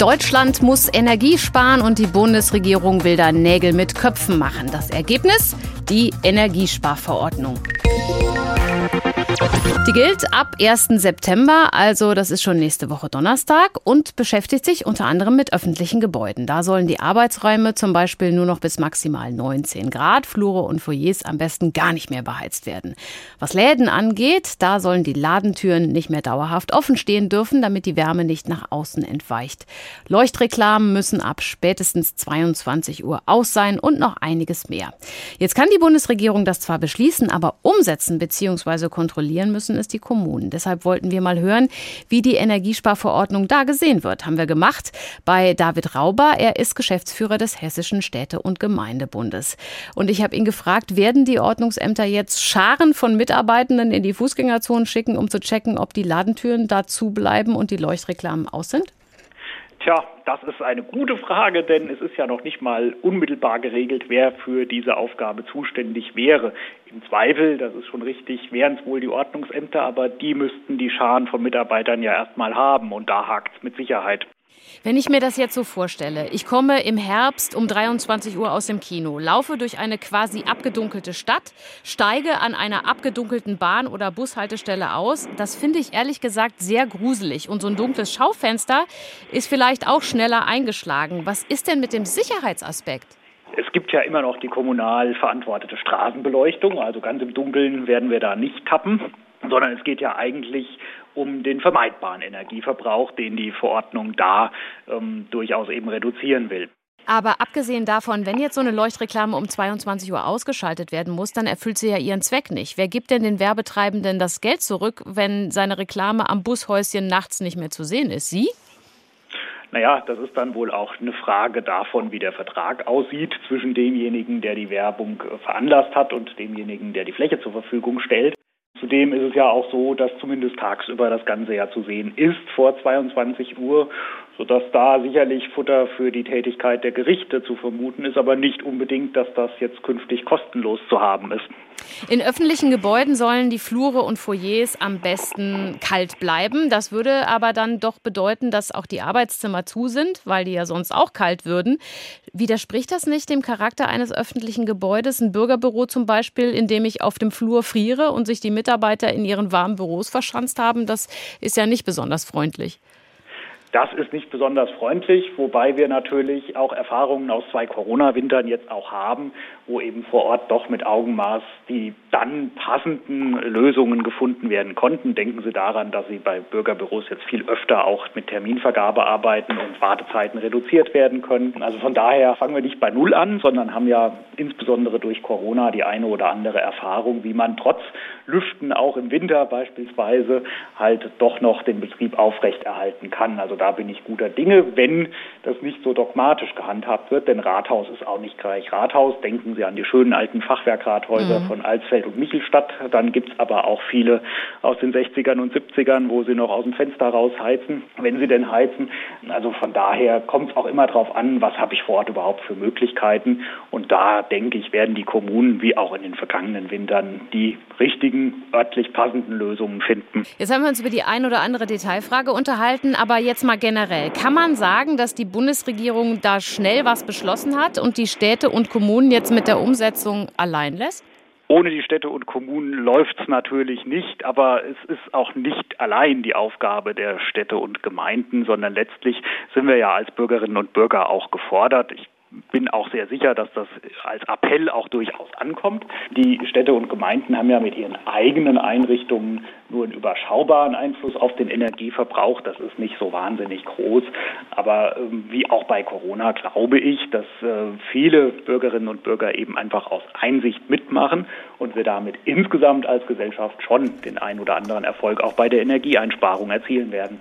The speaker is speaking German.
Deutschland muss Energie sparen und die Bundesregierung will da Nägel mit Köpfen machen. Das Ergebnis? Die Energiesparverordnung. Die gilt ab 1. September, also das ist schon nächste Woche Donnerstag, und beschäftigt sich unter anderem mit öffentlichen Gebäuden. Da sollen die Arbeitsräume zum Beispiel nur noch bis maximal 19 Grad, Flure und Foyers am besten gar nicht mehr beheizt werden. Was Läden angeht, da sollen die Ladentüren nicht mehr dauerhaft offen stehen dürfen, damit die Wärme nicht nach außen entweicht. Leuchtreklamen müssen ab spätestens 22 Uhr aus sein und noch einiges mehr. Jetzt kann die Bundesregierung das zwar beschließen, aber umsetzen bzw. kontrollieren müssen müssen es die Kommunen. Deshalb wollten wir mal hören, wie die Energiesparverordnung da gesehen wird. Haben wir gemacht bei David Rauber. Er ist Geschäftsführer des Hessischen Städte- und Gemeindebundes. Und ich habe ihn gefragt, werden die Ordnungsämter jetzt Scharen von Mitarbeitenden in die Fußgängerzonen schicken, um zu checken, ob die Ladentüren dazu bleiben und die Leuchtreklamen aus sind? Tja, das ist eine gute Frage, denn es ist ja noch nicht mal unmittelbar geregelt, wer für diese Aufgabe zuständig wäre. Im Zweifel, das ist schon richtig, wären es wohl die Ordnungsämter, aber die müssten die Scharen von Mitarbeitern ja erstmal haben und da hakt es mit Sicherheit. Wenn ich mir das jetzt so vorstelle, ich komme im Herbst um 23 Uhr aus dem Kino, laufe durch eine quasi abgedunkelte Stadt, steige an einer abgedunkelten Bahn- oder Bushaltestelle aus, das finde ich ehrlich gesagt sehr gruselig. Und so ein dunkles Schaufenster ist vielleicht auch schneller eingeschlagen. Was ist denn mit dem Sicherheitsaspekt? Es gibt ja immer noch die kommunal verantwortete Straßenbeleuchtung, also ganz im Dunkeln werden wir da nicht tappen sondern es geht ja eigentlich um den vermeidbaren Energieverbrauch, den die Verordnung da ähm, durchaus eben reduzieren will. Aber abgesehen davon, wenn jetzt so eine Leuchtreklame um 22 Uhr ausgeschaltet werden muss, dann erfüllt sie ja ihren Zweck nicht. Wer gibt denn den Werbetreibenden das Geld zurück, wenn seine Reklame am Bushäuschen nachts nicht mehr zu sehen ist? Sie? Naja, das ist dann wohl auch eine Frage davon, wie der Vertrag aussieht zwischen demjenigen, der die Werbung veranlasst hat und demjenigen, der die Fläche zur Verfügung stellt. Zudem ist es ja auch so, dass zumindest tagsüber das Ganze ja zu sehen ist vor 22 Uhr sodass da sicherlich Futter für die Tätigkeit der Gerichte zu vermuten ist, aber nicht unbedingt, dass das jetzt künftig kostenlos zu haben ist. In öffentlichen Gebäuden sollen die Flure und Foyers am besten kalt bleiben. Das würde aber dann doch bedeuten, dass auch die Arbeitszimmer zu sind, weil die ja sonst auch kalt würden. Widerspricht das nicht dem Charakter eines öffentlichen Gebäudes, ein Bürgerbüro zum Beispiel, in dem ich auf dem Flur friere und sich die Mitarbeiter in ihren warmen Büros verschanzt haben? Das ist ja nicht besonders freundlich. Das ist nicht besonders freundlich, wobei wir natürlich auch Erfahrungen aus zwei Corona-Wintern jetzt auch haben, wo eben vor Ort doch mit Augenmaß die dann passenden Lösungen gefunden werden konnten. Denken Sie daran, dass Sie bei Bürgerbüros jetzt viel öfter auch mit Terminvergabe arbeiten und Wartezeiten reduziert werden können. Also von daher fangen wir nicht bei Null an, sondern haben ja insbesondere durch Corona die eine oder andere Erfahrung, wie man trotz Lüften auch im Winter beispielsweise halt doch noch den Betrieb aufrechterhalten kann. Also da bin ich guter Dinge, wenn das nicht so dogmatisch gehandhabt wird, denn Rathaus ist auch nicht gleich Rathaus. Denken Sie an die schönen alten Fachwerkrathäuser mhm. von Alsfeld und Michelstadt. Dann gibt es aber auch viele aus den 60ern und 70ern, wo Sie noch aus dem Fenster raus heizen, wenn Sie denn heizen. Also von daher kommt es auch immer darauf an, was habe ich vor Ort überhaupt für Möglichkeiten. Und da denke ich, werden die Kommunen wie auch in den vergangenen Wintern die richtigen, örtlich passenden Lösungen finden. Jetzt haben wir uns über die ein oder andere Detailfrage unterhalten, aber jetzt mal generell. Kann man sagen, dass die Bundesregierung da schnell was beschlossen hat und die Städte und Kommunen jetzt mit der Umsetzung allein lässt? Ohne die Städte und Kommunen läuft es natürlich nicht, aber es ist auch nicht allein die Aufgabe der Städte und Gemeinden, sondern letztlich sind wir ja als Bürgerinnen und Bürger auch gefordert. Ich bin auch sehr sicher, dass das als Appell auch durchaus ankommt. Die Städte und Gemeinden haben ja mit ihren eigenen Einrichtungen nur einen überschaubaren Einfluss auf den Energieverbrauch. Das ist nicht so wahnsinnig groß. Aber ähm, wie auch bei Corona glaube ich, dass äh, viele Bürgerinnen und Bürger eben einfach aus Einsicht mitmachen und wir damit insgesamt als Gesellschaft schon den einen oder anderen Erfolg auch bei der Energieeinsparung erzielen werden.